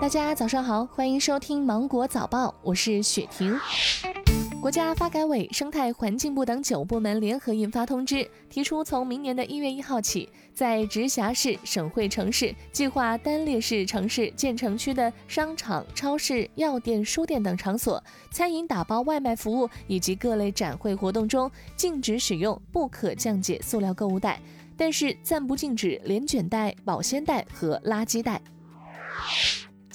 大家早上好，欢迎收听芒果早报，我是雪婷。国家发改委、生态环境部等九部门联合印发通知，提出从明年的一月一号起，在直辖市、省会城市、计划单列市城市建成区的商场、超市、药店、书店等场所，餐饮打包外卖服务以及各类展会活动中，禁止使用不可降解塑料购物袋，但是暂不禁止连卷袋、保鲜袋和垃圾袋。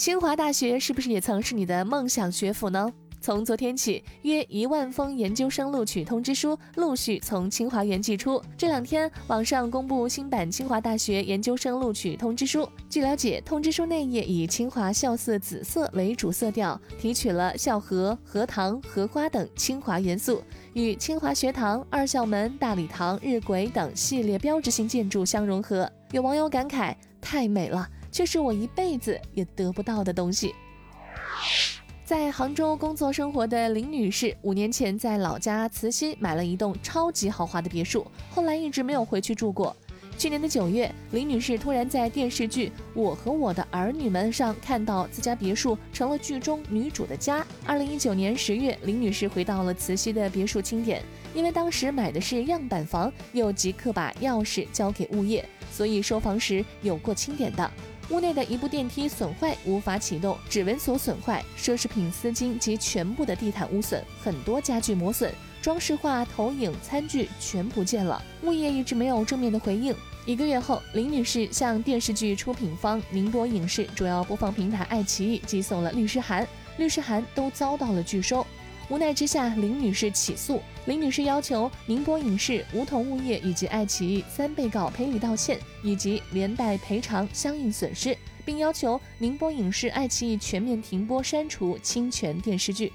清华大学是不是也曾是你的梦想学府呢？从昨天起，约一万封研究生录取通知书陆续从清华园寄出。这两天，网上公布新版清华大学研究生录取通知书。据了解，通知书内页以清华校色紫色为主色调，提取了校荷、荷塘、荷花等清华元素，与清华学堂、二校门、大礼堂、日晷等系列标志性建筑相融合。有网友感慨：太美了。却是我一辈子也得不到的东西。在杭州工作生活的林女士，五年前在老家慈溪买了一栋超级豪华的别墅，后来一直没有回去住过。去年的九月，林女士突然在电视剧《我和我的儿女们》上看到自家别墅成了剧中女主的家。二零一九年十月，林女士回到了慈溪的别墅清点，因为当时买的是样板房，又即刻把钥匙交给物业，所以收房时有过清点的。屋内的一部电梯损坏，无法启动；指纹锁损坏，奢侈品丝巾及全部的地毯污损，很多家具磨损，装饰画、投影、餐具全不见了。物业一直没有正面的回应。一个月后，林女士向电视剧出品方宁波影视主要播放平台爱奇艺寄送了律师函，律师函都遭到了拒收。无奈之下，林女士起诉。林女士要求宁波影视、梧桐物业以及爱奇艺三被告赔礼道歉，以及连带赔偿相应损失，并要求宁波影视、爱奇艺全面停播、删除侵权电视剧。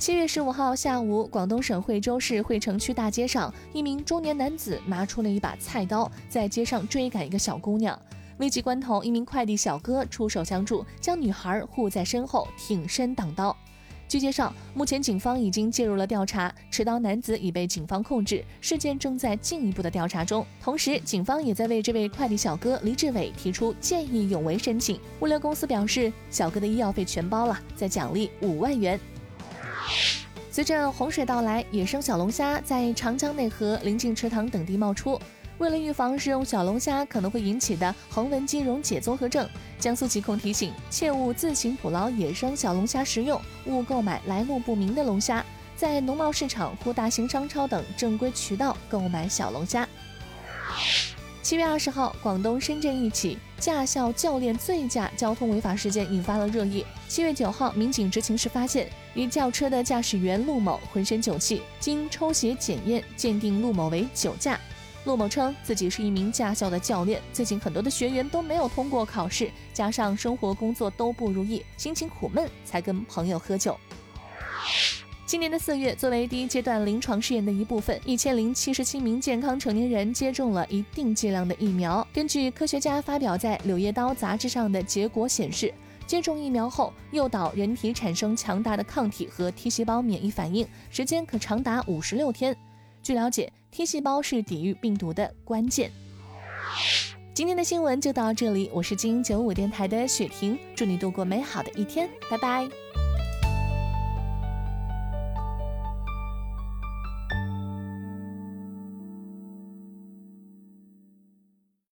七月十五号下午，广东省惠州市惠城区大街上，一名中年男子拿出了一把菜刀，在街上追赶一个小姑娘。危急关头，一名快递小哥出手相助，将女孩护在身后，挺身挡刀。据介绍，目前警方已经介入了调查，持刀男子已被警方控制，事件正在进一步的调查中。同时，警方也在为这位快递小哥黎志伟提出见义勇为申请。物流公司表示，小哥的医药费全包了，再奖励五万元。随着洪水到来，野生小龙虾在长江内河、临近池塘等地冒出。为了预防食用小龙虾可能会引起的横纹肌溶解综合症，江苏疾控提醒：切勿自行捕捞野生小龙虾食用，勿购买来路不明的龙虾，在农贸市场或大型商超等正规渠道购买小龙虾。七月二十号，广东深圳一起驾校教练醉驾交通违法事件引发了热议。七月九号，民警执勤时发现，与轿车的驾驶员陆某浑身酒气，经抽血检验，鉴定陆某为酒驾。陆某称自己是一名驾校的教练，最近很多的学员都没有通过考试，加上生活工作都不如意，心情苦闷，才跟朋友喝酒。今年的四月，作为第一阶段临床试验的一部分，一千零七十七名健康成年人接种了一定剂量的疫苗。根据科学家发表在《柳叶刀》杂志上的结果显示，接种疫苗后诱导人体产生强大的抗体和 T 细胞免疫反应，时间可长达五十六天。据了解，T 细胞是抵御病毒的关键。今天的新闻就到这里，我是精英九五电台的雪婷，祝你度过美好的一天，拜拜。